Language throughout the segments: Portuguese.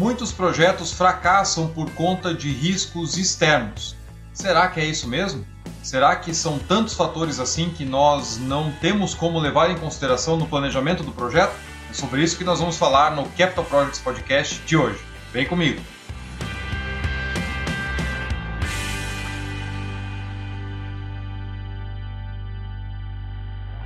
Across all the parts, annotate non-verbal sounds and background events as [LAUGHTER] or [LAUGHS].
Muitos projetos fracassam por conta de riscos externos. Será que é isso mesmo? Será que são tantos fatores assim que nós não temos como levar em consideração no planejamento do projeto? É sobre isso que nós vamos falar no Capital Projects Podcast de hoje. Vem comigo!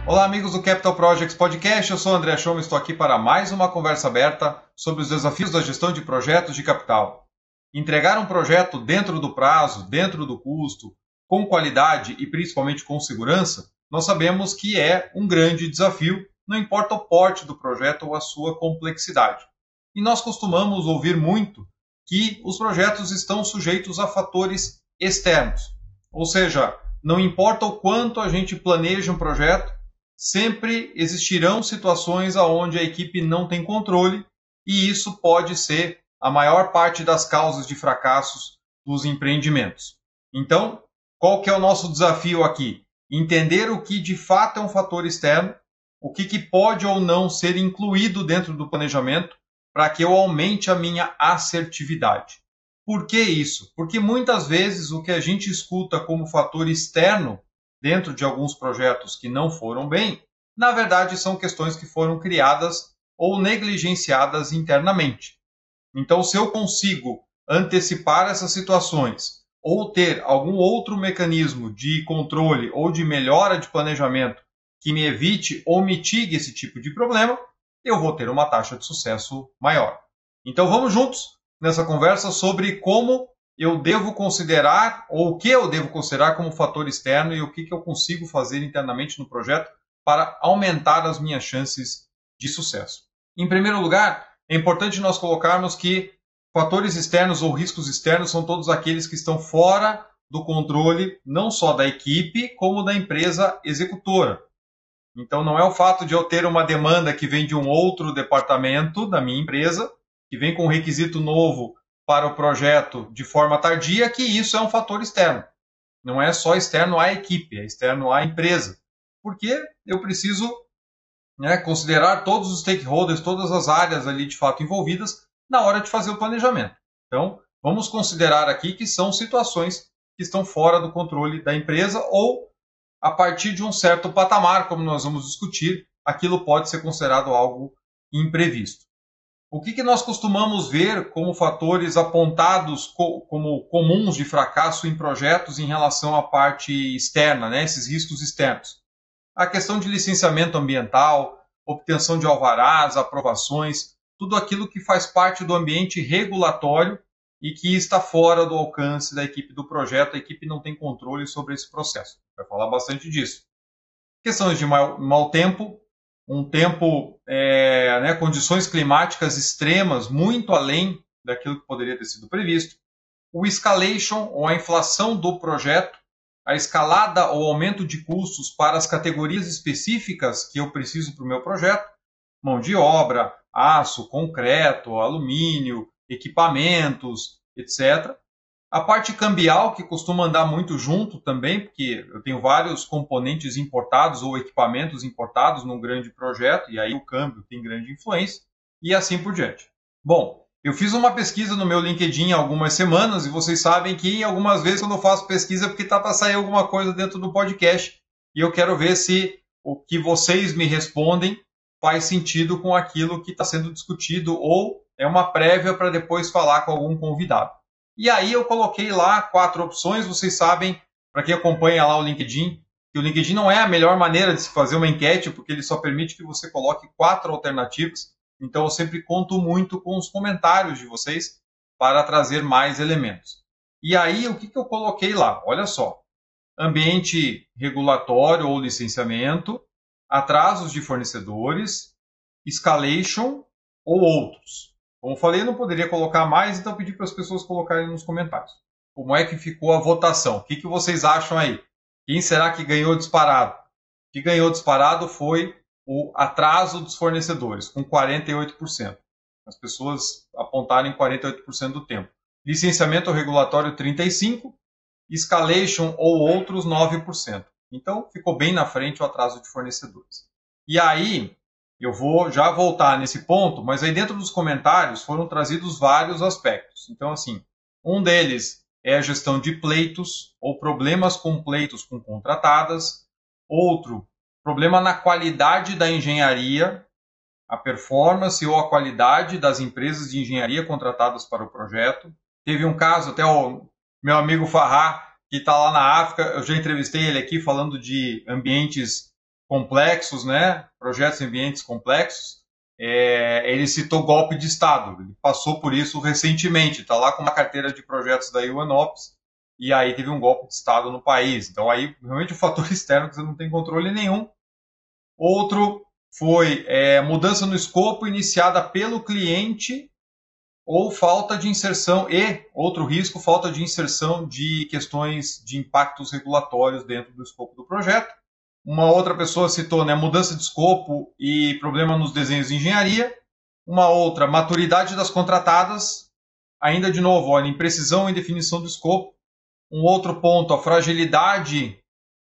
Olá, amigos do Capital Projects Podcast. Eu sou o André Schoma e estou aqui para mais uma conversa aberta sobre os desafios da gestão de projetos de capital. Entregar um projeto dentro do prazo, dentro do custo, com qualidade e principalmente com segurança, nós sabemos que é um grande desafio, não importa o porte do projeto ou a sua complexidade. E nós costumamos ouvir muito que os projetos estão sujeitos a fatores externos. Ou seja, não importa o quanto a gente planeja um projeto, sempre existirão situações onde a equipe não tem controle e isso pode ser a maior parte das causas de fracassos dos empreendimentos. Então, qual que é o nosso desafio aqui? Entender o que de fato é um fator externo, o que, que pode ou não ser incluído dentro do planejamento para que eu aumente a minha assertividade. Por que isso? Porque muitas vezes o que a gente escuta como fator externo dentro de alguns projetos que não foram bem, na verdade são questões que foram criadas ou negligenciadas internamente. Então, se eu consigo antecipar essas situações ou ter algum outro mecanismo de controle ou de melhora de planejamento que me evite ou mitigue esse tipo de problema, eu vou ter uma taxa de sucesso maior. Então vamos juntos nessa conversa sobre como eu devo considerar, ou o que eu devo considerar como fator externo e o que, que eu consigo fazer internamente no projeto para aumentar as minhas chances de sucesso. Em primeiro lugar, é importante nós colocarmos que fatores externos ou riscos externos são todos aqueles que estão fora do controle não só da equipe, como da empresa executora. Então, não é o fato de eu ter uma demanda que vem de um outro departamento da minha empresa, que vem com um requisito novo para o projeto de forma tardia, que isso é um fator externo. Não é só externo à equipe, é externo à empresa. Porque eu preciso né, considerar todos os stakeholders, todas as áreas ali de fato envolvidas na hora de fazer o planejamento. Então, vamos considerar aqui que são situações que estão fora do controle da empresa ou a partir de um certo patamar, como nós vamos discutir, aquilo pode ser considerado algo imprevisto. O que, que nós costumamos ver como fatores apontados co como comuns de fracasso em projetos em relação à parte externa, né, esses riscos externos? A questão de licenciamento ambiental, obtenção de alvarás, aprovações, tudo aquilo que faz parte do ambiente regulatório e que está fora do alcance da equipe do projeto, a equipe não tem controle sobre esse processo. Vai falar bastante disso. Questões de mau, mau tempo, um tempo, é, né, condições climáticas extremas, muito além daquilo que poderia ter sido previsto. O escalation, ou a inflação do projeto, a escalada ou aumento de custos para as categorias específicas que eu preciso para o meu projeto, mão de obra, aço, concreto, alumínio, equipamentos, etc. A parte cambial, que costuma andar muito junto também, porque eu tenho vários componentes importados ou equipamentos importados num grande projeto, e aí o câmbio tem grande influência, e assim por diante. Bom, eu fiz uma pesquisa no meu LinkedIn há algumas semanas, e vocês sabem que algumas vezes quando eu faço pesquisa é porque está para sair alguma coisa dentro do podcast, e eu quero ver se o que vocês me respondem faz sentido com aquilo que está sendo discutido, ou é uma prévia para depois falar com algum convidado. E aí eu coloquei lá quatro opções, vocês sabem, para quem acompanha lá o LinkedIn, que o LinkedIn não é a melhor maneira de se fazer uma enquete, porque ele só permite que você coloque quatro alternativas. Então eu sempre conto muito com os comentários de vocês para trazer mais elementos. E aí o que, que eu coloquei lá? Olha só. Ambiente regulatório ou licenciamento, atrasos de fornecedores, escalation ou outros. Como falei, eu não poderia colocar mais, então pedi para as pessoas colocarem nos comentários. Como é que ficou a votação? O que, que vocês acham aí? Quem será que ganhou disparado? Que ganhou disparado foi o atraso dos fornecedores, com 48%. As pessoas apontarem 48% do tempo. Licenciamento regulatório 35%, escalation ou outros 9%. Então ficou bem na frente o atraso de fornecedores. E aí, Eu vou já voltar nesse ponto, mas aí dentro dos comentários foram trazidos vários aspectos. Então, assim, um deles é a gestão de pleitos ou problemas com pleitos com contratadas. Outro, problema na qualidade da engenharia, a performance ou a qualidade das empresas de engenharia contratadas para o projeto. Teve um caso, até o meu amigo Farrá, que está lá na África, eu já entrevistei ele aqui falando de ambientes complexos, né? Projetos em ambientes complexos. É, ele citou golpe de Estado. Ele passou por isso recentemente. Está lá com uma carteira de projetos da UNOPS e aí teve um golpe de Estado no país. Então aí realmente o fator [LAUGHS] externo que você não tem controle nenhum. Outro foi é, mudança no escopo iniciada pelo cliente ou falta de inserção e outro risco falta de inserção de questões de impactos regulatórios dentro do escopo do projeto uma outra pessoa citou né, mudança de escopo e problema nos desenhos de engenharia. Uma outra, maturidade das contratadas. Ainda de novo, olha, imprecisão em definição do escopo. Um outro ponto, a fragilidade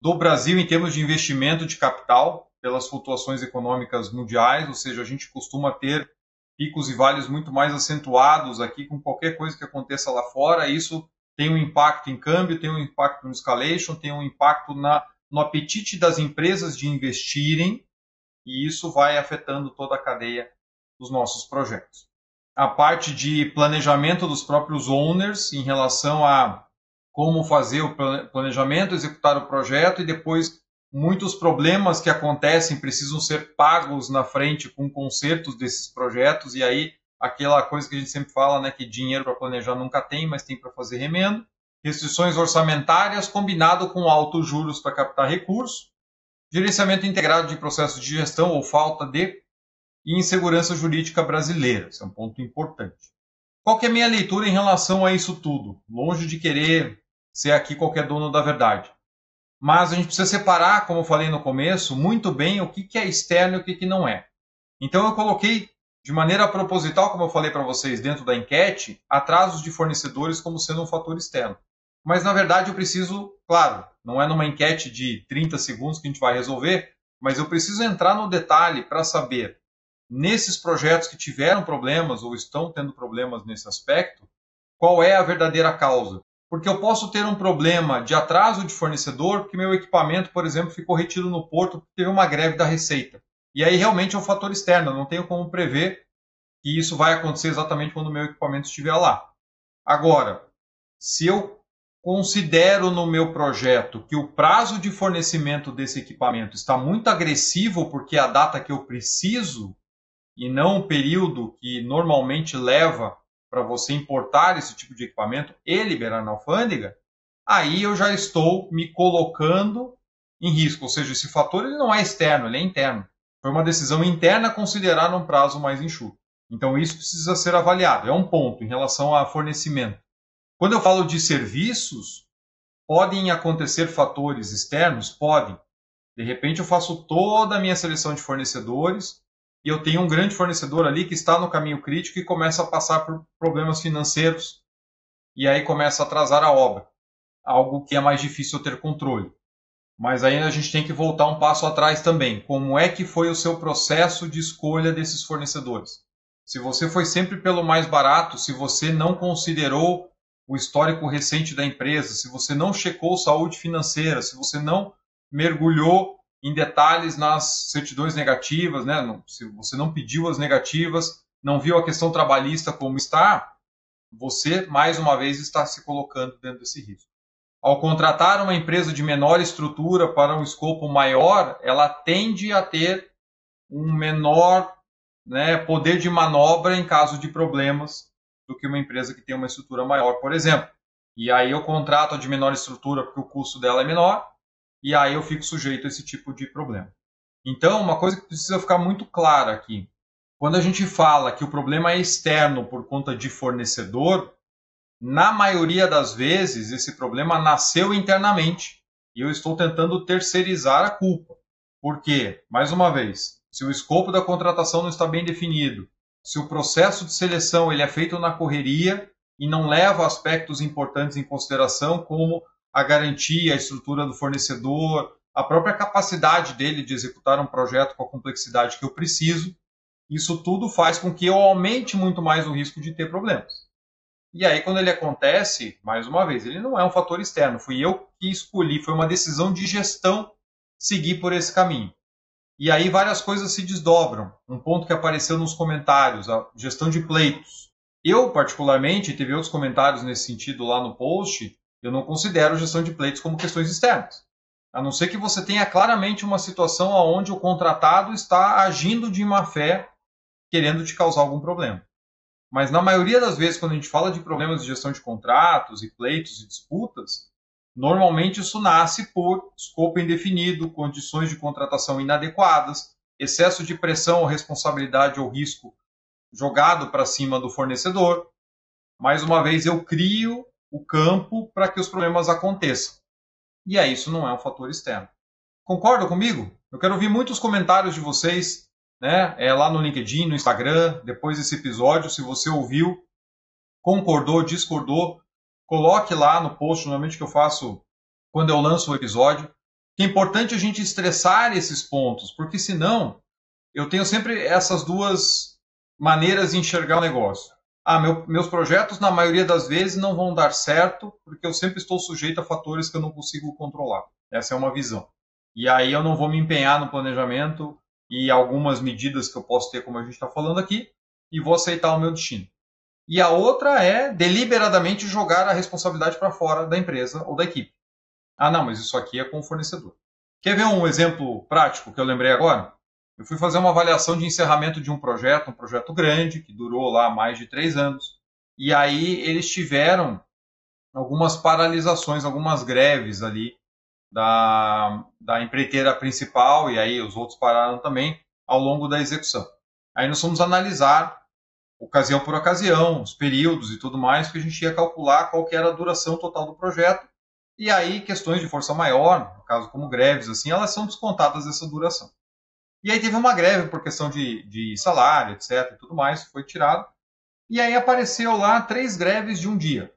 do Brasil em termos de investimento de capital pelas flutuações econômicas mundiais, ou seja, a gente costuma ter picos e vales muito mais acentuados aqui com qualquer coisa que aconteça lá fora. Isso tem um impacto em câmbio, tem um impacto no escalation, tem um impacto na no apetite das empresas de investirem, e isso vai afetando toda a cadeia dos nossos projetos. A parte de planejamento dos próprios owners em relação a como fazer o planejamento, executar o projeto e depois muitos problemas que acontecem precisam ser pagos na frente com consertos desses projetos e aí aquela coisa que a gente sempre fala, né, que dinheiro para planejar nunca tem, mas tem para fazer remendo restrições orçamentárias combinado com altos juros para captar recursos, gerenciamento integrado de processos de gestão ou falta de e insegurança jurídica brasileira. Esse é um ponto importante. Qual que é a minha leitura em relação a isso tudo? Longe de querer ser aqui qualquer dono da verdade. Mas a gente precisa separar, como eu falei no começo, muito bem o que é externo e o que não é. Então eu coloquei de maneira proposital, como eu falei para vocês dentro da enquete, atrasos de fornecedores como sendo um fator externo. Mas na verdade eu preciso, claro, não é numa enquete de 30 segundos que a gente vai resolver, mas eu preciso entrar no detalhe para saber, nesses projetos que tiveram problemas ou estão tendo problemas nesse aspecto, qual é a verdadeira causa. Porque eu posso ter um problema de atraso de fornecedor, porque meu equipamento, por exemplo, ficou retido no porto teve uma greve da receita. E aí realmente é um fator externo, eu não tenho como prever que isso vai acontecer exatamente quando o meu equipamento estiver lá. Agora, se eu considero no meu projeto que o prazo de fornecimento desse equipamento está muito agressivo, porque é a data que eu preciso e não o período que normalmente leva para você importar esse tipo de equipamento e liberar na alfândega, aí eu já estou me colocando em risco. Ou seja, esse fator ele não é externo, ele é interno. Foi uma decisão interna considerar um prazo mais enxuto. Então isso precisa ser avaliado. É um ponto em relação a fornecimento. Quando eu falo de serviços, podem acontecer fatores externos? Podem. De repente eu faço toda a minha seleção de fornecedores e eu tenho um grande fornecedor ali que está no caminho crítico e começa a passar por problemas financeiros e aí começa a atrasar a obra. Algo que é mais difícil ter controle. Mas aí a gente tem que voltar um passo atrás também. Como é que foi o seu processo de escolha desses fornecedores? Se você foi sempre pelo mais barato, se você não considerou o histórico recente da empresa, se você não checou saúde financeira, se você não mergulhou em detalhes nas certidões negativas, né? se você não pediu as negativas, não viu a questão trabalhista como está, você, mais uma vez, está se colocando dentro desse risco. Ao contratar uma empresa de menor estrutura para um escopo maior, ela tende a ter um menor né, poder de manobra em caso de problemas do que uma empresa que tem uma estrutura maior, por exemplo. E aí eu contrato a de menor estrutura porque o custo dela é menor, e aí eu fico sujeito a esse tipo de problema. Então, uma coisa que precisa ficar muito clara aqui: quando a gente fala que o problema é externo por conta de fornecedor, na maioria das vezes esse problema nasceu internamente e eu estou tentando terceirizar a culpa. Por quê? Mais uma vez, se o escopo da contratação não está bem definido, se o processo de seleção ele é feito na correria e não leva aspectos importantes em consideração, como a garantia, a estrutura do fornecedor, a própria capacidade dele de executar um projeto com a complexidade que eu preciso, isso tudo faz com que eu aumente muito mais o risco de ter problemas. E aí, quando ele acontece, mais uma vez, ele não é um fator externo, fui eu que escolhi, foi uma decisão de gestão seguir por esse caminho. E aí várias coisas se desdobram. Um ponto que apareceu nos comentários, a gestão de pleitos. Eu, particularmente, teve outros comentários nesse sentido lá no post, eu não considero gestão de pleitos como questões externas. A não ser que você tenha claramente uma situação onde o contratado está agindo de má fé, querendo te causar algum problema. Mas na maioria das vezes, quando a gente fala de problemas de gestão de contratos e pleitos e disputas, normalmente isso nasce por escopo indefinido, condições de contratação inadequadas, excesso de pressão, responsabilidade ou risco jogado para cima do fornecedor. Mais uma vez, eu crio o campo para que os problemas aconteçam. E aí, isso não é um fator externo. Concorda comigo? Eu quero ouvir muitos comentários de vocês, né? É lá no LinkedIn, no Instagram, depois desse episódio, se você ouviu, concordou, discordou, coloque lá no post, normalmente que eu faço quando eu lanço o episódio. Que é importante a gente estressar esses pontos, porque senão eu tenho sempre essas duas maneiras de enxergar o negócio. Ah, meu, meus projetos, na maioria das vezes, não vão dar certo, porque eu sempre estou sujeito a fatores que eu não consigo controlar. Essa é uma visão. E aí eu não vou me empenhar no planejamento e algumas medidas que eu posso ter, como a gente está falando aqui, e vou aceitar o meu destino. E a outra é deliberadamente jogar a responsabilidade para fora da empresa ou da equipe. Ah, não, mas isso aqui é com o fornecedor. Quer ver um exemplo prático que eu lembrei agora? Eu fui fazer uma avaliação de encerramento de um projeto, um projeto grande, que durou lá mais de três anos. E aí eles tiveram algumas paralisações, algumas greves ali da, da empreiteira principal, e aí os outros pararam também ao longo da execução. Aí nós fomos analisar, ocasião por ocasião, os períodos e tudo mais, que a gente ia calcular qual que era a duração total do projeto. E aí questões de força maior, no caso como greves, assim, elas são descontadas dessa duração. E aí teve uma greve por questão de, de salário, etc. e tudo mais, foi tirado. E aí apareceu lá três greves de um dia.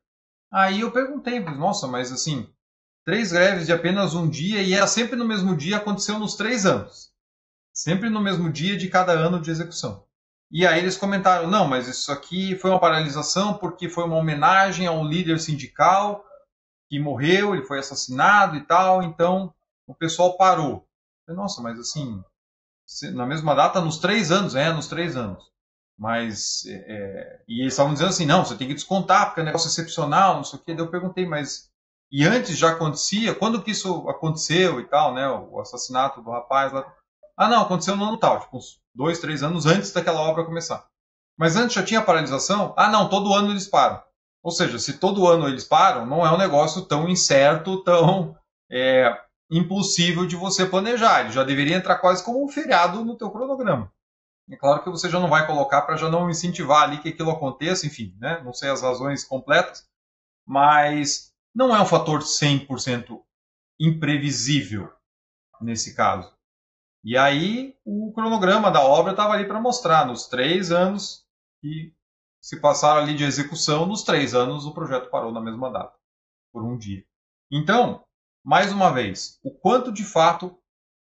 Aí eu perguntei, nossa, mas assim, três greves de apenas um dia e era sempre no mesmo dia, aconteceu nos três anos. Sempre no mesmo dia de cada ano de execução. E aí eles comentaram, não, mas isso aqui foi uma paralisação porque foi uma homenagem a um líder sindical que morreu, ele foi assassinado e tal, então o pessoal parou. falei, nossa, mas assim, na mesma data nos três anos, é, nos três anos. Mas, é, é, e eles estavam dizendo assim, não, você tem que descontar, porque é um negócio excepcional, não sei o quê. Daí eu perguntei, mas, e antes já acontecia? Quando que isso aconteceu e tal, né, o assassinato do rapaz lá? Ah, não, aconteceu no ano tal, tipo, uns dois, três anos antes daquela obra começar. Mas antes já tinha paralisação? Ah, não, todo ano eles param. Ou seja, se todo ano eles param, não é um negócio tão incerto, tão é, impossível de você planejar. Ele já deveria entrar quase como um feriado no teu cronograma. É claro que você já não vai colocar para já não incentivar ali que aquilo aconteça, enfim, né? não sei as razões completas, mas não é um fator 100% imprevisível nesse caso. E aí o cronograma da obra estava ali para mostrar, nos três anos que se passaram ali de execução, nos três anos o projeto parou na mesma data, por um dia. Então, mais uma vez, o quanto de fato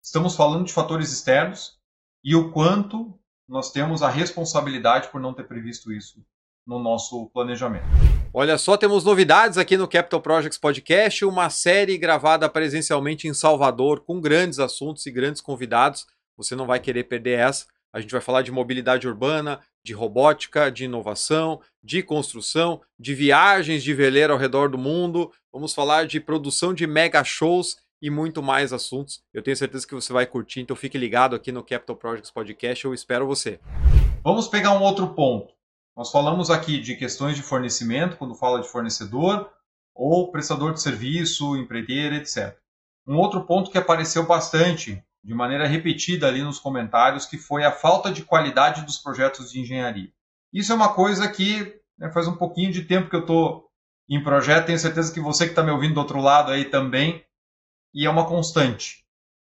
estamos falando de fatores externos e o quanto nós temos a responsabilidade por não ter previsto isso no nosso planejamento. Olha só, temos novidades aqui no Capital Projects Podcast, uma série gravada presencialmente em Salvador com grandes assuntos e grandes convidados. Você não vai querer perder essa. A gente vai falar de mobilidade urbana, de robótica, de inovação, de construção, de viagens de veleiro ao redor do mundo. Vamos falar de produção de mega shows e muito mais assuntos. Eu tenho certeza que você vai curtir, então fique ligado aqui no Capital Projects Podcast. Eu espero você. Vamos pegar um outro ponto. Nós falamos aqui de questões de fornecimento, quando fala de fornecedor, ou prestador de serviço, empreiteiro, etc. Um outro ponto que apareceu bastante de maneira repetida ali nos comentários, que foi a falta de qualidade dos projetos de engenharia. Isso é uma coisa que né, faz um pouquinho de tempo que eu estou em projeto, tenho certeza que você que está me ouvindo do outro lado aí também, e é uma constante.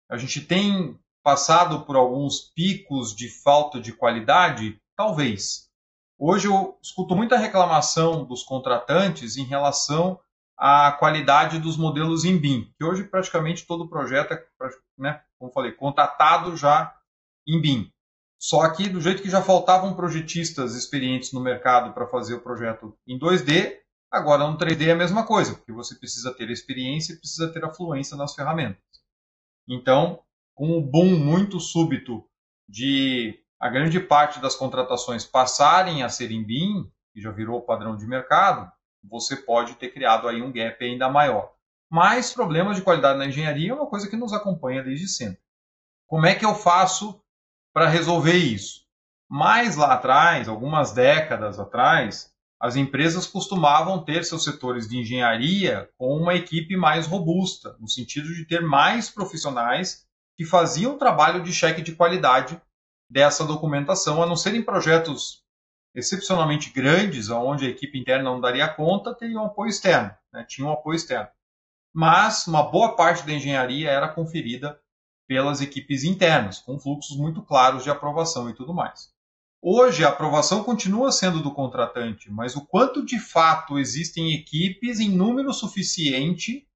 A gente tem passado por alguns picos de falta de qualidade? Talvez. Hoje eu escuto muita reclamação dos contratantes em relação a qualidade dos modelos em BIM, que hoje praticamente todo projeto é, né, como falei, contratado já em BIM. Só que do jeito que já faltavam projetistas experientes no mercado para fazer o projeto em 2D, agora no 3D é a mesma coisa, porque você precisa ter experiência e precisa ter a fluência nas ferramentas. Então, com o boom muito súbito de a grande parte das contratações passarem a ser em BIM, que já virou padrão de mercado, você pode ter criado aí um gap ainda maior. Mas problemas de qualidade na engenharia é uma coisa que nos acompanha desde sempre. Como é que eu faço para resolver isso? Mais lá atrás, algumas décadas atrás, as empresas costumavam ter seus setores de engenharia com uma equipe mais robusta, no sentido de ter mais profissionais que faziam o trabalho de cheque de qualidade dessa documentação, a não serem projetos excepcionalmente grandes, onde a equipe interna não daria conta, teriam um apoio externo, né? tinha um apoio externo. Mas uma boa parte da engenharia era conferida pelas equipes internas, com fluxos muito claros de aprovação e tudo mais. Hoje a aprovação continua sendo do contratante, mas o quanto de fato existem equipes em número suficiente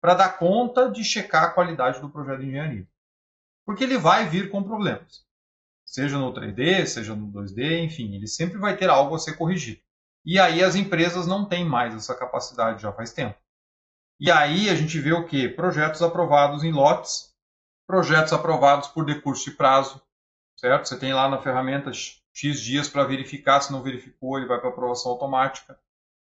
para dar conta de checar a qualidade do projeto de engenharia? Porque ele vai vir com problemas seja no 3D, seja no 2D, enfim, ele sempre vai ter algo a ser corrigido. E aí as empresas não têm mais essa capacidade já faz tempo. E aí a gente vê o que? Projetos aprovados em lotes, projetos aprovados por decurso de prazo, certo? Você tem lá na ferramenta X dias para verificar, se não verificou, ele vai para aprovação automática.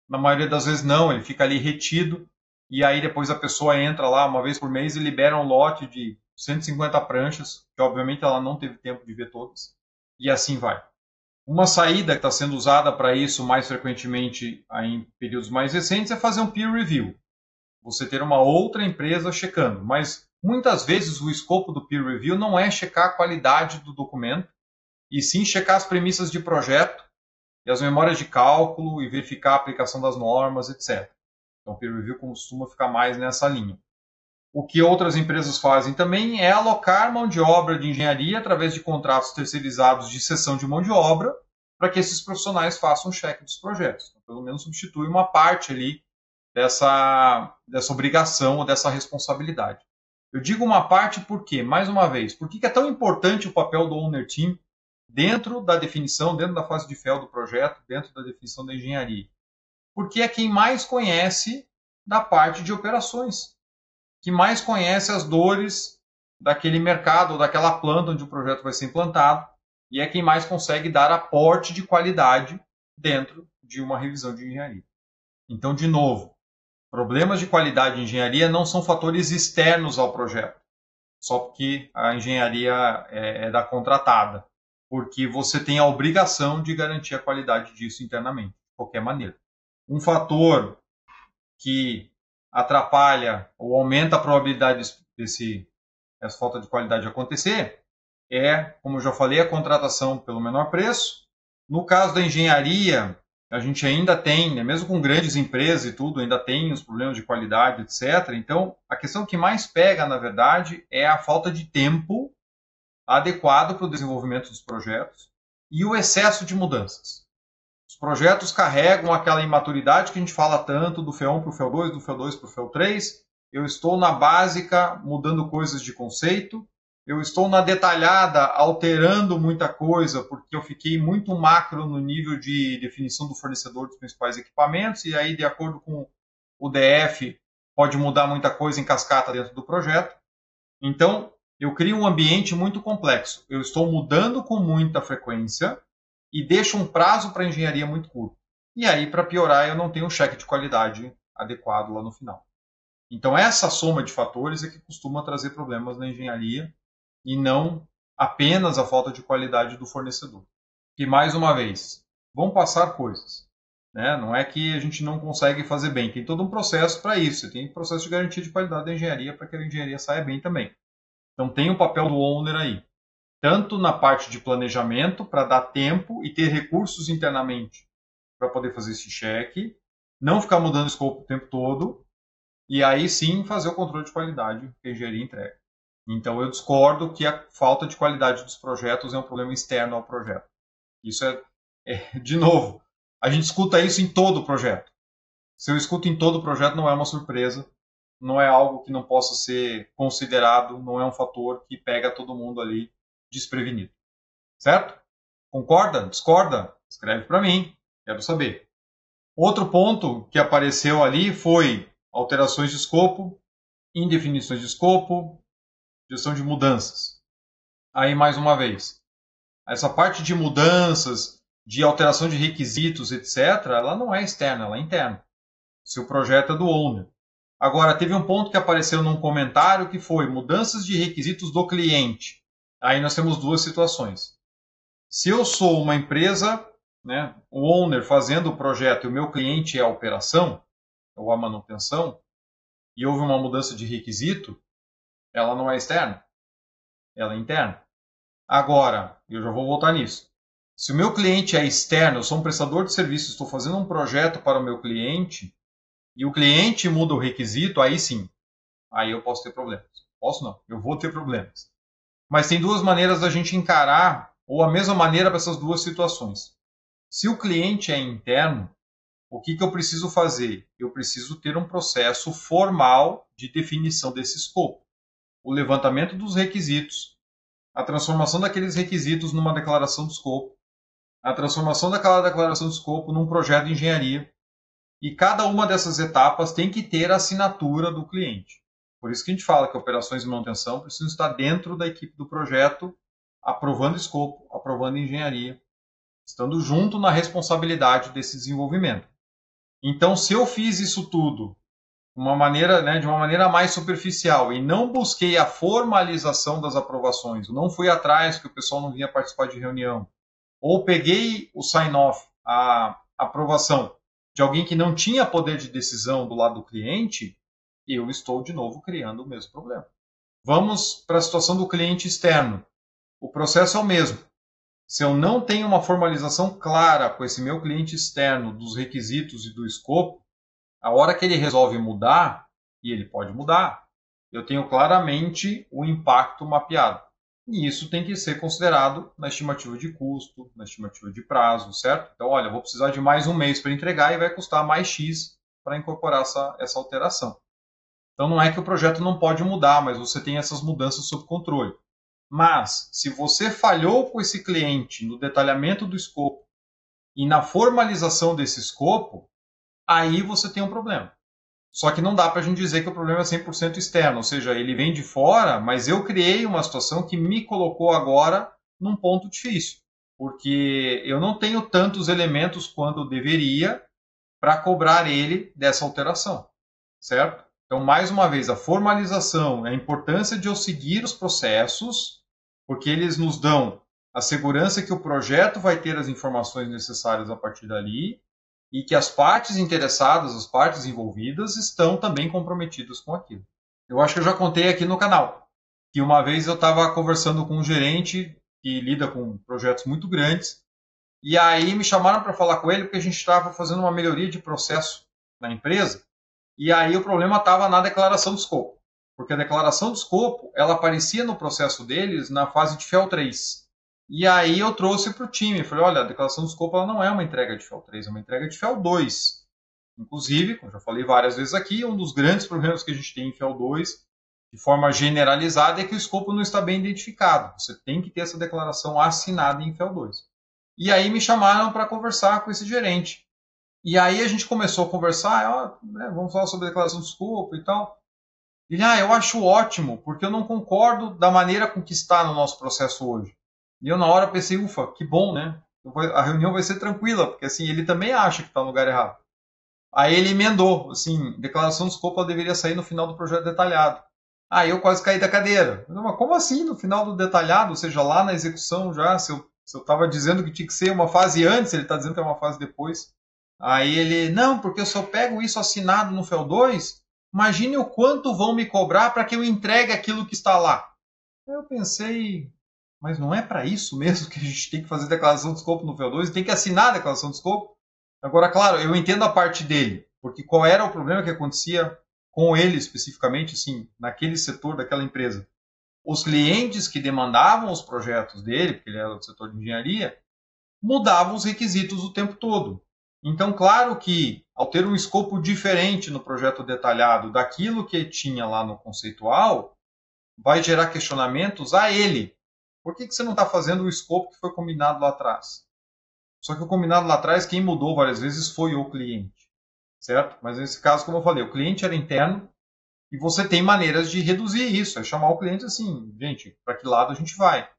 Na maioria das vezes não, ele fica ali retido, e aí depois a pessoa entra lá uma vez por mês e libera um lote de 150 pranchas, que obviamente ela não teve tempo de ver todas, e assim vai. Uma saída que está sendo usada para isso mais frequentemente em períodos mais recentes é fazer um peer review. Você ter uma outra empresa checando, mas muitas vezes o escopo do peer review não é checar a qualidade do documento, e sim checar as premissas de projeto e as memórias de cálculo e verificar a aplicação das normas, etc. Então, peer review costuma ficar mais nessa linha. O que outras empresas fazem também é alocar mão de obra de engenharia através de contratos terceirizados de cessão de mão de obra para que esses profissionais façam o cheque dos projetos. Então, pelo menos substitui uma parte ali dessa, dessa obrigação ou dessa responsabilidade. Eu digo uma parte porque, mais uma vez, por que é tão importante o papel do Owner Team dentro da definição, dentro da fase de FEL do projeto, dentro da definição da engenharia? Porque é quem mais conhece da parte de operações que mais conhece as dores daquele mercado, daquela planta onde o projeto vai ser implantado, e é quem mais consegue dar aporte de qualidade dentro de uma revisão de engenharia. Então, de novo, problemas de qualidade de engenharia não são fatores externos ao projeto, só porque a engenharia é, é da contratada, porque você tem a obrigação de garantir a qualidade disso internamente, de qualquer maneira. Um fator que atrapalha ou aumenta a probabilidade desse, dessa falta de qualidade acontecer é, como eu já falei, a contratação pelo menor preço. No caso da engenharia, a gente ainda tem, né, mesmo com grandes empresas e tudo, ainda tem os problemas de qualidade, etc. Então, a questão que mais pega, na verdade, é a falta de tempo adequado para o desenvolvimento dos projetos e o excesso de mudanças. Os projetos carregam aquela imaturidade que a gente fala tanto do FEL1 para o FEL2, do FEL2 para o FEL3. Eu estou na básica mudando coisas de conceito. Eu estou na detalhada alterando muita coisa porque eu fiquei muito macro no nível de definição do fornecedor dos principais equipamentos e aí de acordo com o DF pode mudar muita coisa em cascata dentro do projeto. Então, eu crio um ambiente muito complexo. Eu estou mudando com muita frequência e deixa um prazo para engenharia muito curto. E aí, para piorar, eu não tenho um cheque de qualidade adequado lá no final. Então, essa soma de fatores é que costuma trazer problemas na engenharia e não apenas a falta de qualidade do fornecedor. E, mais uma vez, vão passar coisas. Né? Não é que a gente não consegue fazer bem, tem todo um processo para isso. Tem um processo de garantia de qualidade da engenharia para que a engenharia saia bem também. Então, tem o papel do owner aí tanto na parte de planejamento, para dar tempo e ter recursos internamente para poder fazer esse cheque, não ficar mudando o escopo o tempo todo, e aí sim fazer o controle de qualidade que a engenharia entrega. Então eu discordo que a falta de qualidade dos projetos é um problema externo ao projeto. Isso é, é [LAUGHS] de novo, a gente escuta isso em todo o projeto. Se eu escuto em todo o projeto, não é uma surpresa, não é algo que não possa ser considerado, não é um fator que pega todo mundo ali desprevenido. Certo? Concorda? Discorda? Escreve para mim, quero saber. Outro ponto que apareceu ali foi alterações de escopo, indefinições de escopo, gestão de mudanças. Aí, mais uma vez, essa parte de mudanças, de alteração de requisitos, etc., ela não é externa, ela é interna. Se o projeto é do owner. Agora, teve um ponto que apareceu num comentário que foi mudanças de requisitos do cliente. Aí nós temos duas situações. Se eu sou uma empresa, né, o owner fazendo o projeto e o meu cliente é a operação, ou a manutenção, e houve uma mudança de requisito, ela não é externa, ela é interna. Agora, eu já vou voltar nisso. Se o meu cliente é externo, eu sou um prestador de serviço, estou fazendo um projeto para o meu cliente, e o cliente muda o requisito, aí sim, aí eu posso ter problemas. Posso não, eu vou ter problemas. Mas tem duas maneiras da gente encarar, ou a mesma maneira para essas duas situações. Se o cliente é interno, o que, que eu preciso fazer? Eu preciso ter um processo formal de definição desse escopo. O levantamento dos requisitos, a transformação daqueles requisitos numa declaração de escopo, a transformação daquela declaração de escopo num projeto de engenharia. E cada uma dessas etapas tem que ter a assinatura do cliente. Por isso que a gente fala que operações de manutenção precisam estar dentro da equipe do projeto, aprovando escopo, aprovando engenharia, estando junto na responsabilidade desse desenvolvimento. Então, se eu fiz isso tudo uma maneira, né, de uma maneira mais superficial e não busquei a formalização das aprovações, não fui atrás que o pessoal não vinha participar de reunião, ou peguei o sign-off, a aprovação de alguém que não tinha poder de decisão do lado do cliente, eu estou de novo criando o mesmo problema. Vamos para a situação do cliente externo. O processo é o mesmo. Se eu não tenho uma formalização clara com esse meu cliente externo dos requisitos e do escopo, a hora que ele resolve mudar, e ele pode mudar, eu tenho claramente o impacto mapeado. E isso tem que ser considerado na estimativa de custo, na estimativa de prazo, certo? Então, olha, vou precisar de mais um mês para entregar e vai custar mais X para incorporar essa, essa alteração. Então, não é que o projeto não pode mudar, mas você tem essas mudanças sob controle. Mas, se você falhou com esse cliente no detalhamento do escopo e na formalização desse escopo, aí você tem um problema. Só que não dá para a gente dizer que o problema é 100% externo, ou seja, ele vem de fora, mas eu criei uma situação que me colocou agora num ponto difícil, porque eu não tenho tantos elementos quanto eu deveria para cobrar ele dessa alteração, certo? Então, mais uma vez, a formalização, a importância de eu seguir os processos, porque eles nos dão a segurança que o projeto vai ter as informações necessárias a partir dali, e que as partes interessadas, as partes envolvidas, estão também comprometidas com aquilo. Eu acho que eu já contei aqui no canal que uma vez eu estava conversando com um gerente que lida com projetos muito grandes e aí me chamaram para falar com ele porque a gente estava fazendo uma melhoria de processo na empresa e aí o problema estava na declaração do escopo, porque a declaração do escopo ela aparecia no processo deles na fase de FEL 3. E aí eu trouxe para o time, falei, olha, a declaração do escopo ela não é uma entrega de FEL 3, é uma entrega de FEL 2. Inclusive, como já falei várias vezes aqui, um dos grandes problemas que a gente tem em FEL 2, de forma generalizada, é que o escopo não está bem identificado. Você tem que ter essa declaração assinada em FEL 2. E aí me chamaram para conversar com esse gerente. E aí a gente começou a conversar, né, vamos falar sobre a declaração do escopo e tal. Ele, ah, eu acho ótimo, porque eu não concordo da maneira com que está no nosso processo hoje. E eu na hora pensei, ufa, que bom, né? A reunião vai ser tranquila, porque assim, ele também acha que está no lugar errado. Aí ele emendou, assim, declaração de escopo deveria sair no final do projeto detalhado. Aí eu quase caí da cadeira. Mas como assim no final do detalhado? Ou seja, lá na execução já, se eu estava dizendo que tinha que ser uma fase antes, ele está dizendo que é uma fase depois. Aí ele, não, porque se eu pego isso assinado no FEL 2, imagine o quanto vão me cobrar para que eu entregue aquilo que está lá. Eu pensei, mas não é para isso mesmo que a gente tem que fazer declaração de escopo no VO2 e tem que assinar a declaração de escopo? Agora, claro, eu entendo a parte dele, porque qual era o problema que acontecia com ele especificamente, assim, naquele setor daquela empresa? Os clientes que demandavam os projetos dele, porque ele era do setor de engenharia, mudavam os requisitos o tempo todo. Então, claro que ao ter um escopo diferente no projeto detalhado daquilo que tinha lá no conceitual, vai gerar questionamentos a ele. Por que, que você não está fazendo o escopo que foi combinado lá atrás? Só que o combinado lá atrás, quem mudou várias vezes foi o cliente, certo? Mas nesse caso, como eu falei, o cliente era interno e você tem maneiras de reduzir isso. É chamar o cliente assim, gente, para que lado a gente vai?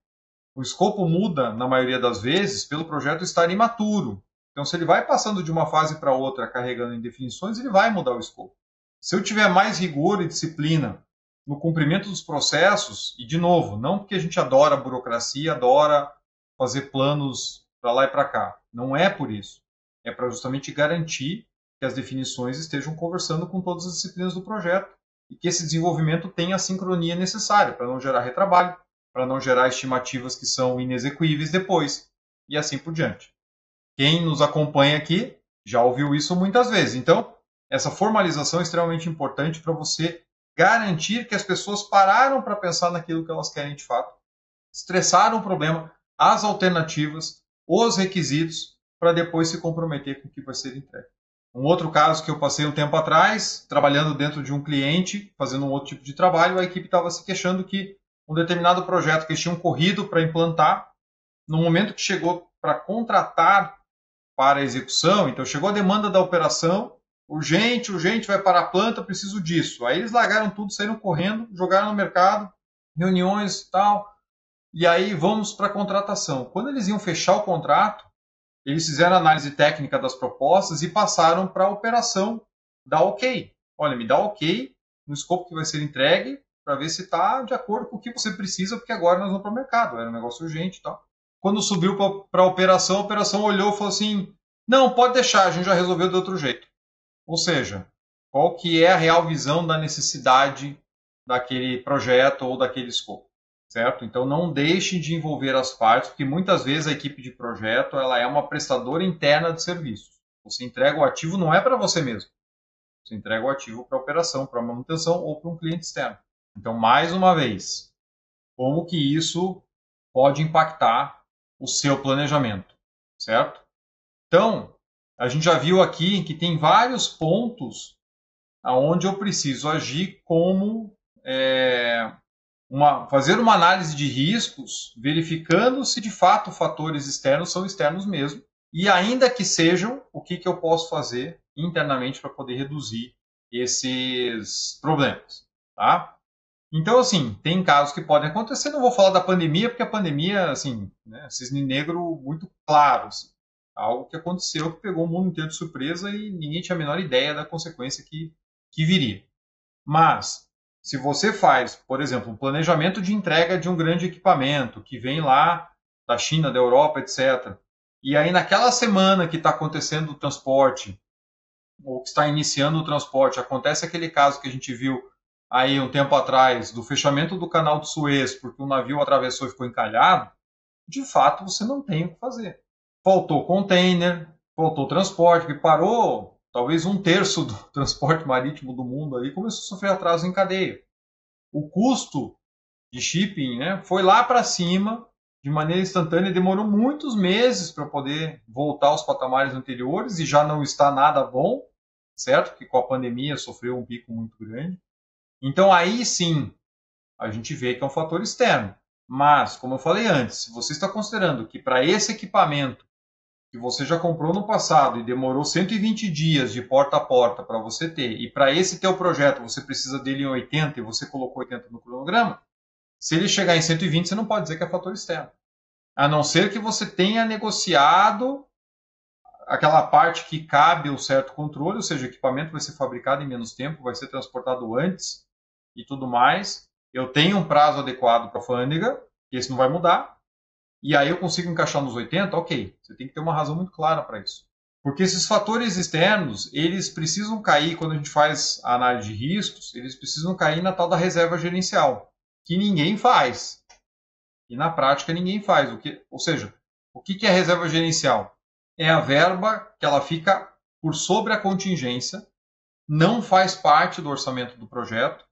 O escopo muda, na maioria das vezes, pelo projeto estar imaturo. Então, se ele vai passando de uma fase para outra carregando em definições, ele vai mudar o escopo. Se eu tiver mais rigor e disciplina no cumprimento dos processos, e de novo, não porque a gente adora a burocracia, adora fazer planos para lá e para cá. Não é por isso. É para justamente garantir que as definições estejam conversando com todas as disciplinas do projeto e que esse desenvolvimento tenha a sincronia necessária para não gerar retrabalho, para não gerar estimativas que são inexequíveis depois e assim por diante. Quem nos acompanha aqui já ouviu isso muitas vezes. Então, essa formalização é extremamente importante para você garantir que as pessoas pararam para pensar naquilo que elas querem de fato, estressaram o problema, as alternativas, os requisitos, para depois se comprometer com o que vai ser entregue. Um outro caso que eu passei um tempo atrás, trabalhando dentro de um cliente, fazendo um outro tipo de trabalho, a equipe estava se queixando que um determinado projeto que eles tinham corrido para implantar, no momento que chegou para contratar para execução, então chegou a demanda da operação, urgente, urgente, vai para a planta, preciso disso. Aí eles largaram tudo, saíram correndo, jogaram no mercado, reuniões e tal, e aí vamos para a contratação. Quando eles iam fechar o contrato, eles fizeram análise técnica das propostas e passaram para a operação dar ok. Olha, me dá ok no escopo que vai ser entregue para ver se está de acordo com o que você precisa, porque agora nós vamos para o mercado, era um negócio urgente e tal. Quando subiu para a operação, a operação olhou e falou assim: não, pode deixar, a gente já resolveu de outro jeito. Ou seja, qual que é a real visão da necessidade daquele projeto ou daquele escopo, certo? Então não deixe de envolver as partes, porque muitas vezes a equipe de projeto ela é uma prestadora interna de serviços. Você entrega o ativo não é para você mesmo. Você entrega o ativo para operação, para manutenção ou para um cliente externo. Então, mais uma vez, como que isso pode impactar o seu planejamento, certo? Então, a gente já viu aqui que tem vários pontos aonde eu preciso agir como é, uma, fazer uma análise de riscos, verificando se de fato fatores externos são externos mesmo, e ainda que sejam, o que, que eu posso fazer internamente para poder reduzir esses problemas. Tá? Então, assim, tem casos que podem acontecer. Não vou falar da pandemia, porque a pandemia, assim, né, cisne negro muito claro. Assim, algo que aconteceu que pegou o mundo inteiro de surpresa e ninguém tinha a menor ideia da consequência que, que viria. Mas, se você faz, por exemplo, um planejamento de entrega de um grande equipamento que vem lá da China, da Europa, etc., e aí naquela semana que está acontecendo o transporte, ou que está iniciando o transporte, acontece aquele caso que a gente viu aí um tempo atrás do fechamento do canal de Suez porque um navio atravessou e ficou encalhado, de fato você não tem o que fazer. Faltou container, faltou transporte, que parou talvez um terço do [LAUGHS] transporte marítimo do mundo aí começou a sofrer atraso em cadeia. O custo de shipping né, foi lá para cima de maneira instantânea demorou muitos meses para poder voltar aos patamares anteriores e já não está nada bom, certo? Que com a pandemia sofreu um pico muito grande. Então aí sim a gente vê que é um fator externo. Mas, como eu falei antes, se você está considerando que para esse equipamento que você já comprou no passado e demorou 120 dias de porta a porta para você ter, e para esse teu projeto você precisa dele em 80 e você colocou 80 no cronograma, se ele chegar em 120, você não pode dizer que é fator externo. A não ser que você tenha negociado aquela parte que cabe um certo controle, ou seja, o equipamento vai ser fabricado em menos tempo, vai ser transportado antes, e tudo mais. Eu tenho um prazo adequado para a alfândega, que esse não vai mudar. E aí eu consigo encaixar nos 80, ok. Você tem que ter uma razão muito clara para isso. Porque esses fatores externos, eles precisam cair, quando a gente faz a análise de riscos, eles precisam cair na tal da reserva gerencial, que ninguém faz. E na prática ninguém faz. O que, ou seja, o que é reserva gerencial? É a verba que ela fica por sobre a contingência, não faz parte do orçamento do projeto,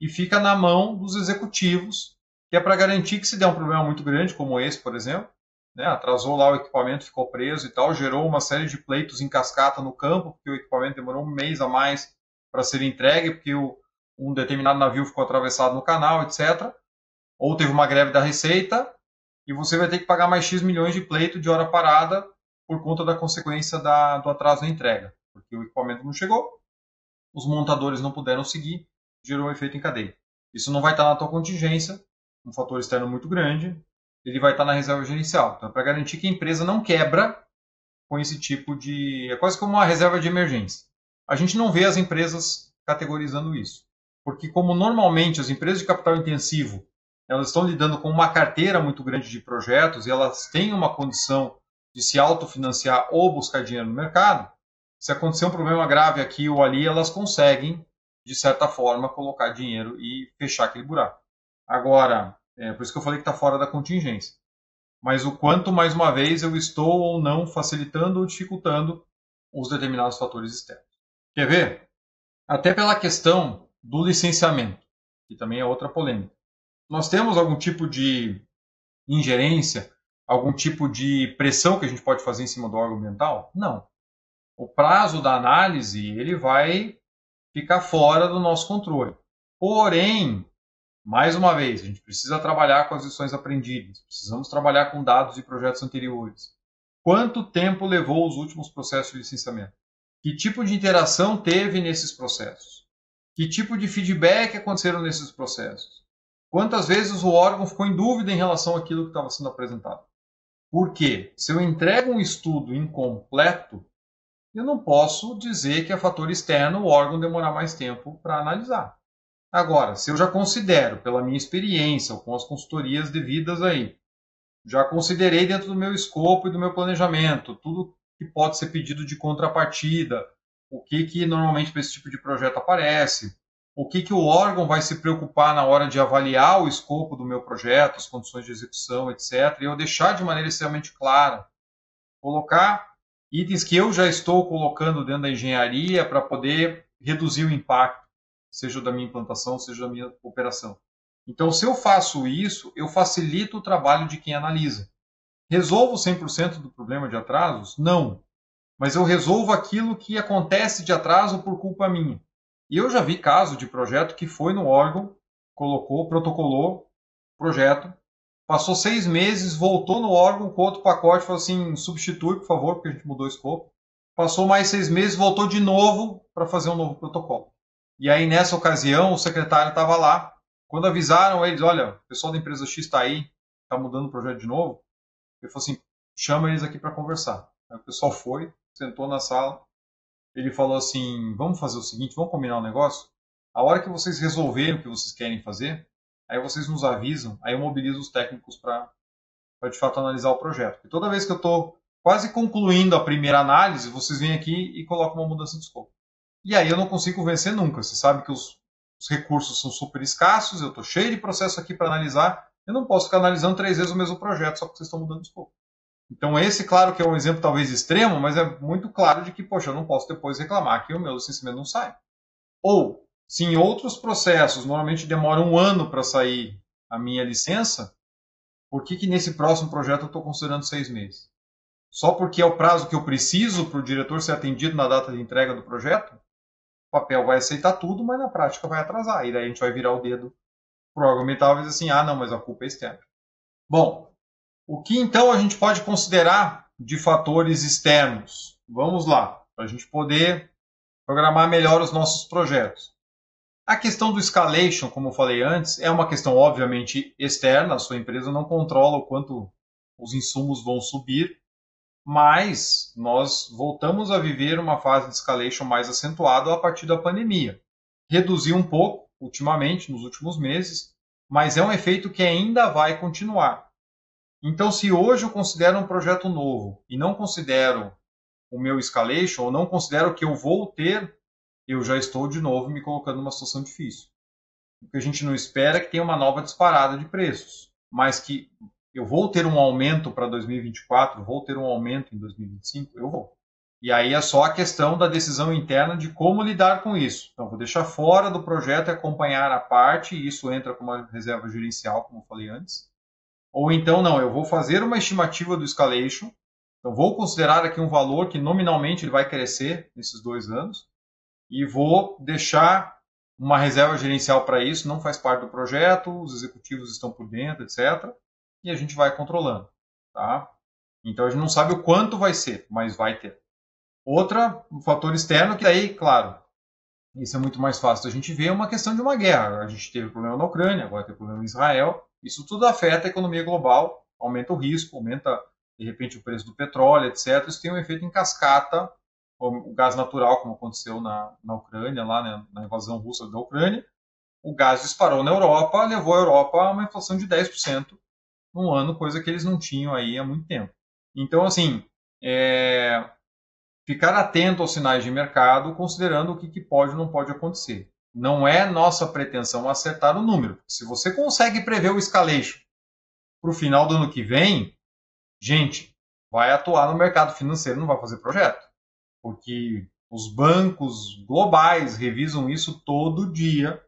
e fica na mão dos executivos, que é para garantir que se der um problema muito grande, como esse, por exemplo, né, atrasou lá o equipamento, ficou preso e tal, gerou uma série de pleitos em cascata no campo, porque o equipamento demorou um mês a mais para ser entregue, porque o, um determinado navio ficou atravessado no canal, etc. Ou teve uma greve da Receita, e você vai ter que pagar mais X milhões de pleito de hora parada por conta da consequência da, do atraso na entrega, porque o equipamento não chegou, os montadores não puderam seguir, gerou um efeito em cadeia. Isso não vai estar na tua contingência, um fator externo muito grande, ele vai estar na reserva gerencial. Então, é para garantir que a empresa não quebra com esse tipo de. É quase como uma reserva de emergência. A gente não vê as empresas categorizando isso. Porque, como normalmente as empresas de capital intensivo elas estão lidando com uma carteira muito grande de projetos e elas têm uma condição de se autofinanciar ou buscar dinheiro no mercado, se acontecer um problema grave aqui ou ali, elas conseguem, de certa forma, colocar dinheiro e fechar aquele buraco. Agora, é por isso que eu falei que está fora da contingência. Mas o quanto, mais uma vez, eu estou ou não facilitando ou dificultando os determinados fatores externos. Quer ver? Até pela questão do licenciamento, que também é outra polêmica. Nós temos algum tipo de ingerência, algum tipo de pressão que a gente pode fazer em cima do órgão ambiental? Não. O prazo da análise ele vai ficar fora do nosso controle. Porém, mais uma vez, a gente precisa trabalhar com as lições aprendidas, precisamos trabalhar com dados de projetos anteriores. Quanto tempo levou os últimos processos de licenciamento? Que tipo de interação teve nesses processos? Que tipo de feedback aconteceram nesses processos? Quantas vezes o órgão ficou em dúvida em relação àquilo que estava sendo apresentado? Porque se eu entrego um estudo incompleto, eu não posso dizer que é fator externo o órgão demorar mais tempo para analisar. Agora, se eu já considero, pela minha experiência ou com as consultorias devidas aí, já considerei dentro do meu escopo e do meu planejamento tudo que pode ser pedido de contrapartida, o que, que normalmente para esse tipo de projeto aparece, o que, que o órgão vai se preocupar na hora de avaliar o escopo do meu projeto, as condições de execução, etc. E eu deixar de maneira extremamente clara, colocar itens que eu já estou colocando dentro da engenharia para poder reduzir o impacto seja da minha implantação, seja da minha operação. Então, se eu faço isso, eu facilito o trabalho de quem analisa. Resolvo 100% do problema de atrasos? Não. Mas eu resolvo aquilo que acontece de atraso por culpa minha. E eu já vi caso de projeto que foi no órgão, colocou, protocolou projeto, passou seis meses, voltou no órgão com outro pacote, falou assim, substitui, por favor, porque a gente mudou o escopo. Passou mais seis meses, voltou de novo para fazer um novo protocolo. E aí, nessa ocasião, o secretário estava lá. Quando avisaram eles, olha, o pessoal da empresa X está aí, está mudando o projeto de novo, ele falou assim, chama eles aqui para conversar. Aí o pessoal foi, sentou na sala, ele falou assim, vamos fazer o seguinte, vamos combinar um negócio? A hora que vocês resolverem o que vocês querem fazer, aí vocês nos avisam, aí eu mobilizo os técnicos para de fato analisar o projeto. E toda vez que eu estou quase concluindo a primeira análise, vocês vêm aqui e colocam uma mudança de escopo. E aí eu não consigo vencer nunca. Você sabe que os, os recursos são super escassos, eu estou cheio de processo aqui para analisar, eu não posso ficar analisando três vezes o mesmo projeto só porque vocês estão mudando de escopo. Então esse, claro que é um exemplo talvez extremo, mas é muito claro de que, poxa, eu não posso depois reclamar que o meu licenciamento não sai. Ou, se em outros processos normalmente demora um ano para sair a minha licença, por que, que nesse próximo projeto eu estou considerando seis meses? Só porque é o prazo que eu preciso para o diretor ser atendido na data de entrega do projeto? O papel vai aceitar tudo, mas na prática vai atrasar. E daí a gente vai virar o dedo pro órgão ambiental e dizer assim, ah, não, mas a culpa é externa. Bom, o que então a gente pode considerar de fatores externos? Vamos lá, para a gente poder programar melhor os nossos projetos. A questão do escalation, como eu falei antes, é uma questão obviamente externa, a sua empresa não controla o quanto os insumos vão subir, mas nós voltamos a viver uma fase de escalation mais acentuada a partir da pandemia. Reduziu um pouco ultimamente, nos últimos meses, mas é um efeito que ainda vai continuar. Então, se hoje eu considero um projeto novo e não considero o meu escalation, ou não considero que eu vou ter, eu já estou de novo me colocando numa situação difícil. O que a gente não espera é que tenha uma nova disparada de preços, mas que eu vou ter um aumento para 2024, vou ter um aumento em 2025, eu vou. E aí é só a questão da decisão interna de como lidar com isso. Então, vou deixar fora do projeto e acompanhar a parte, e isso entra como uma reserva gerencial, como eu falei antes. Ou então, não, eu vou fazer uma estimativa do escalation, então vou considerar aqui um valor que nominalmente ele vai crescer nesses dois anos, e vou deixar uma reserva gerencial para isso, não faz parte do projeto, os executivos estão por dentro, etc. E a gente vai controlando. Tá? Então a gente não sabe o quanto vai ser, mas vai ter. Outra, um fator externo, que daí, claro, isso é muito mais fácil da gente ver, é uma questão de uma guerra. A gente teve problema na Ucrânia, agora tem problema em Israel. Isso tudo afeta a economia global, aumenta o risco, aumenta, de repente, o preço do petróleo, etc. Isso tem um efeito em cascata o gás natural, como aconteceu na, na Ucrânia, lá né, na invasão russa da Ucrânia. O gás disparou na Europa, levou a Europa a uma inflação de 10% num ano, coisa que eles não tinham aí há muito tempo. Então, assim, é, ficar atento aos sinais de mercado, considerando o que, que pode ou não pode acontecer. Não é nossa pretensão acertar o número. Se você consegue prever o escalation para o final do ano que vem, gente, vai atuar no mercado financeiro, não vai fazer projeto porque os bancos globais revisam isso todo dia,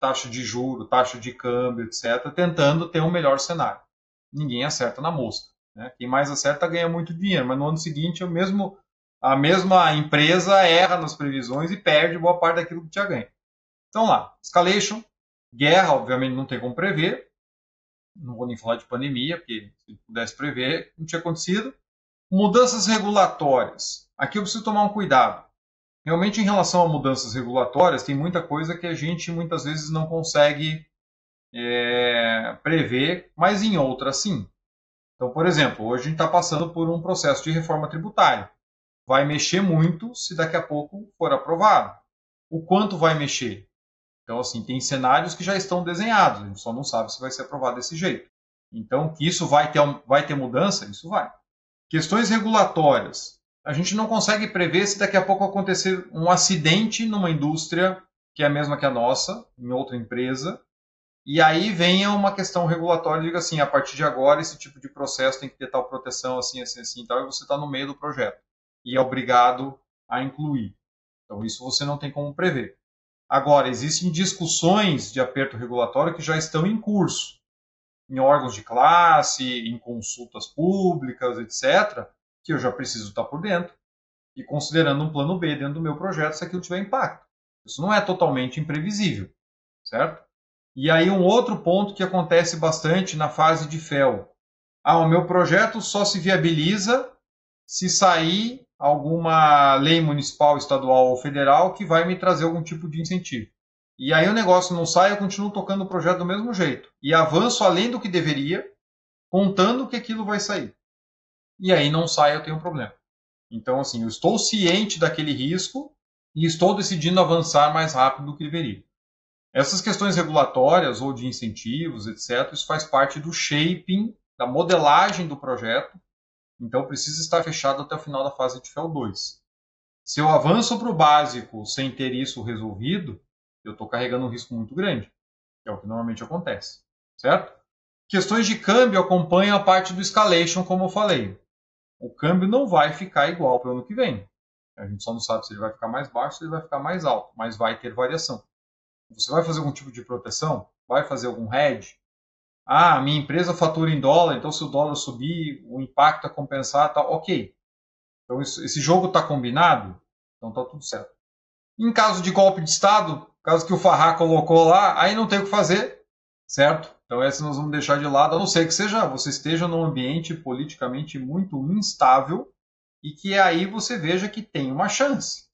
taxa de juro, taxa de câmbio, etc., tentando ter um melhor cenário. Ninguém acerta na mosca. Né? Quem mais acerta ganha muito dinheiro, mas no ano seguinte o mesmo, a mesma empresa erra nas previsões e perde boa parte daquilo que tinha ganho. Então lá, escalation, guerra, obviamente não tem como prever, não vou nem falar de pandemia, porque se pudesse prever, não tinha acontecido. Mudanças regulatórias. Aqui eu preciso tomar um cuidado. Realmente, em relação a mudanças regulatórias, tem muita coisa que a gente muitas vezes não consegue é, prever, mas em outras sim. Então, por exemplo, hoje a gente está passando por um processo de reforma tributária. Vai mexer muito se daqui a pouco for aprovado. O quanto vai mexer? Então, assim, tem cenários que já estão desenhados, a gente só não sabe se vai ser aprovado desse jeito. Então, que isso vai ter, vai ter mudança? Isso vai. Questões regulatórias a gente não consegue prever se daqui a pouco acontecer um acidente numa indústria que é a mesma que a nossa, em outra empresa, e aí venha uma questão regulatória e diga assim, a partir de agora esse tipo de processo tem que ter tal proteção, assim, assim, assim, tal, e você está no meio do projeto e é obrigado a incluir. Então isso você não tem como prever. Agora, existem discussões de aperto regulatório que já estão em curso, em órgãos de classe, em consultas públicas, etc., que eu já preciso estar por dentro e considerando um plano B dentro do meu projeto se aquilo tiver impacto. Isso não é totalmente imprevisível, certo? E aí um outro ponto que acontece bastante na fase de FEL. Ah, o meu projeto só se viabiliza se sair alguma lei municipal, estadual ou federal que vai me trazer algum tipo de incentivo. E aí o negócio não sai, eu continuo tocando o projeto do mesmo jeito. E avanço além do que deveria, contando que aquilo vai sair e aí não sai, eu tenho um problema. Então, assim, eu estou ciente daquele risco e estou decidindo avançar mais rápido do que deveria. Essas questões regulatórias ou de incentivos, etc., isso faz parte do shaping, da modelagem do projeto, então precisa estar fechado até o final da fase de FEL 2. Se eu avanço para o básico sem ter isso resolvido, eu estou carregando um risco muito grande, que é o que normalmente acontece, certo? Questões de câmbio acompanham a parte do escalation, como eu falei o câmbio não vai ficar igual para o ano que vem. A gente só não sabe se ele vai ficar mais baixo ou se ele vai ficar mais alto, mas vai ter variação. Você vai fazer algum tipo de proteção? Vai fazer algum hedge? Ah, minha empresa fatura em dólar, então se o dólar subir, o impacto é compensar, tá ok. Então isso, esse jogo está combinado, então está tudo certo. Em caso de golpe de Estado, caso que o Farrar colocou lá, aí não tem o que fazer, certo? Então essa nós vamos deixar de lado, a não ser que seja você esteja num ambiente politicamente muito instável e que aí você veja que tem uma chance.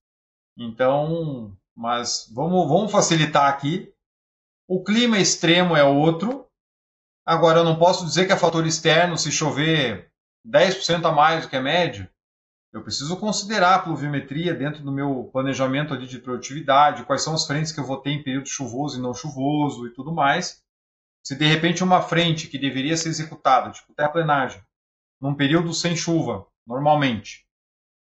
Então, mas vamos, vamos facilitar aqui. O clima extremo é outro. Agora eu não posso dizer que é fator externo se chover 10% a mais do que é médio. Eu preciso considerar a pluviometria dentro do meu planejamento ali de produtividade, quais são as frentes que eu vou ter em período chuvoso e não chuvoso e tudo mais. Se de repente uma frente que deveria ser executada, tipo terraplenagem, num período sem chuva, normalmente,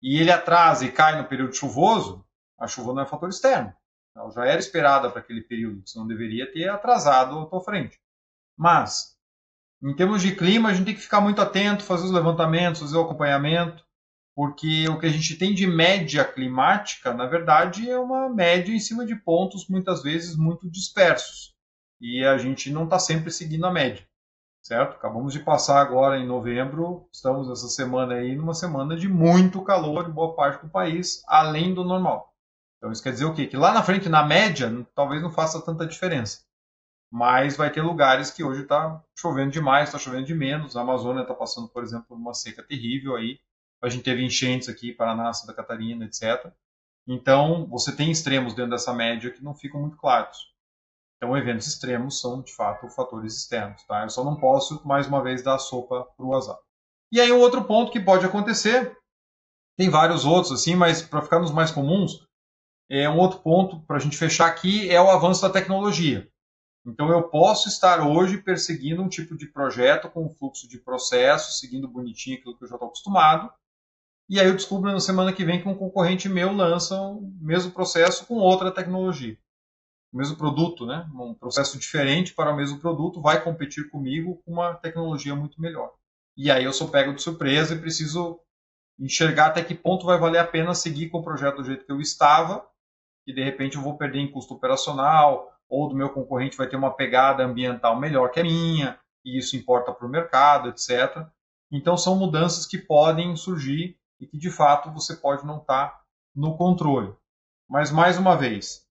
e ele atrasa e cai no período chuvoso, a chuva não é fator externo. Ela já era esperada para aquele período, não deveria ter atrasado a tua frente. Mas, em termos de clima, a gente tem que ficar muito atento, fazer os levantamentos, fazer o acompanhamento, porque o que a gente tem de média climática, na verdade, é uma média em cima de pontos muitas vezes muito dispersos e a gente não está sempre seguindo a média. certo? Acabamos de passar agora em novembro, estamos essa semana aí numa semana de muito calor em boa parte do país, além do normal. Então isso quer dizer o quê? Que lá na frente, na média, talvez não faça tanta diferença. Mas vai ter lugares que hoje está chovendo demais, está chovendo de menos. A Amazônia está passando, por exemplo, por uma seca terrível aí. A gente teve enchentes aqui, Paraná, Santa Catarina, etc. Então, você tem extremos dentro dessa média que não ficam muito claros. Então, eventos extremos são, de fato, fatores externos. Tá? Eu só não posso, mais uma vez, dar sopa para o azar. E aí, um outro ponto que pode acontecer, tem vários outros, assim, mas para ficar nos mais comuns, é um outro ponto para a gente fechar aqui é o avanço da tecnologia. Então, eu posso estar hoje perseguindo um tipo de projeto com um fluxo de processo, seguindo bonitinho aquilo que eu já estou acostumado, e aí eu descubro na semana que vem que um concorrente meu lança o mesmo processo com outra tecnologia mesmo produto, né? um processo diferente para o mesmo produto, vai competir comigo com uma tecnologia muito melhor. E aí eu sou pego de surpresa e preciso enxergar até que ponto vai valer a pena seguir com o projeto do jeito que eu estava, e de repente eu vou perder em custo operacional, ou do meu concorrente vai ter uma pegada ambiental melhor que a minha, e isso importa para o mercado, etc. Então são mudanças que podem surgir e que de fato você pode não estar tá no controle. Mas mais uma vez,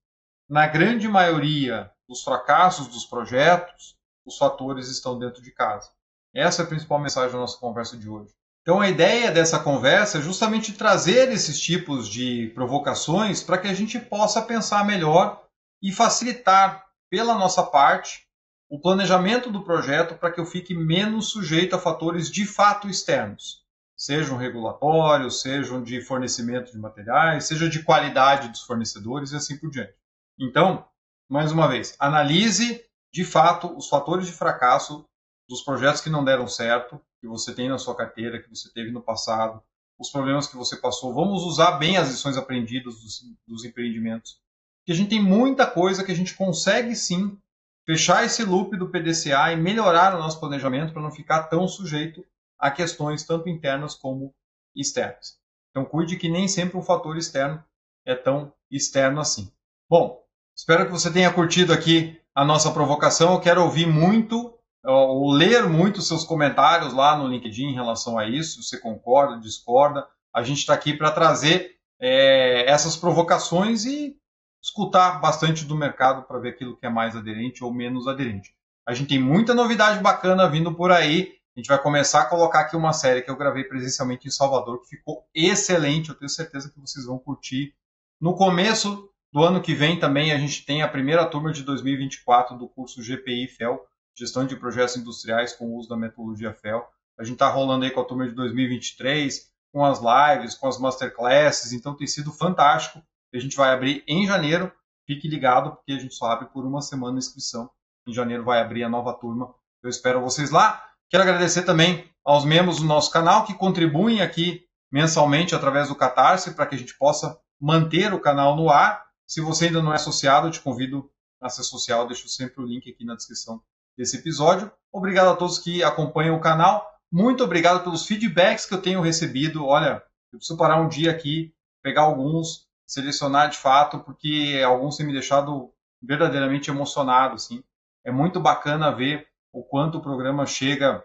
na grande maioria dos fracassos dos projetos, os fatores estão dentro de casa. Essa é a principal mensagem da nossa conversa de hoje. Então, a ideia dessa conversa é justamente trazer esses tipos de provocações para que a gente possa pensar melhor e facilitar, pela nossa parte, o planejamento do projeto para que eu fique menos sujeito a fatores de fato externos, sejam regulatórios, sejam de fornecimento de materiais, seja de qualidade dos fornecedores e assim por diante. Então, mais uma vez, analise de fato os fatores de fracasso dos projetos que não deram certo, que você tem na sua carteira, que você teve no passado, os problemas que você passou. Vamos usar bem as lições aprendidas dos, dos empreendimentos. Que a gente tem muita coisa que a gente consegue sim fechar esse loop do PDCA e melhorar o nosso planejamento para não ficar tão sujeito a questões tanto internas como externas. Então cuide que nem sempre um fator externo é tão externo assim. Bom, Espero que você tenha curtido aqui a nossa provocação. Eu quero ouvir muito, ou ler muito seus comentários lá no LinkedIn em relação a isso. Você concorda, discorda. A gente está aqui para trazer é, essas provocações e escutar bastante do mercado para ver aquilo que é mais aderente ou menos aderente. A gente tem muita novidade bacana vindo por aí. A gente vai começar a colocar aqui uma série que eu gravei presencialmente em Salvador, que ficou excelente. Eu tenho certeza que vocês vão curtir. No começo do ano que vem também a gente tem a primeira turma de 2024 do curso GPI FEL, Gestão de Projetos Industriais com o uso da metodologia FEL. A gente está rolando aí com a turma de 2023, com as lives, com as masterclasses, então tem sido fantástico. A gente vai abrir em janeiro, fique ligado, porque a gente só abre por uma semana a inscrição. Em janeiro vai abrir a nova turma. Eu espero vocês lá. Quero agradecer também aos membros do nosso canal que contribuem aqui mensalmente através do Catarse para que a gente possa manter o canal no ar se você ainda não é associado, eu te convido a ser associado. Eu deixo sempre o link aqui na descrição desse episódio. Obrigado a todos que acompanham o canal. Muito obrigado pelos feedbacks que eu tenho recebido. Olha, eu preciso parar um dia aqui, pegar alguns, selecionar de fato, porque alguns têm me deixado verdadeiramente emocionado. Assim. É muito bacana ver o quanto o programa chega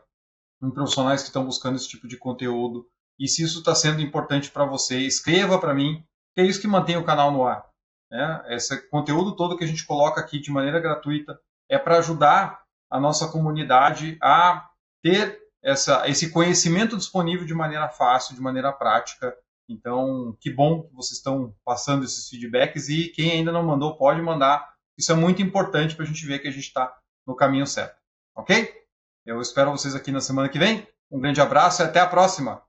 em profissionais que estão buscando esse tipo de conteúdo. E se isso está sendo importante para você, escreva para mim, que é isso que mantém o canal no ar. Né? Esse conteúdo todo que a gente coloca aqui de maneira gratuita é para ajudar a nossa comunidade a ter essa, esse conhecimento disponível de maneira fácil, de maneira prática. Então, que bom que vocês estão passando esses feedbacks e quem ainda não mandou pode mandar. Isso é muito importante para a gente ver que a gente está no caminho certo. Ok? Eu espero vocês aqui na semana que vem. Um grande abraço e até a próxima!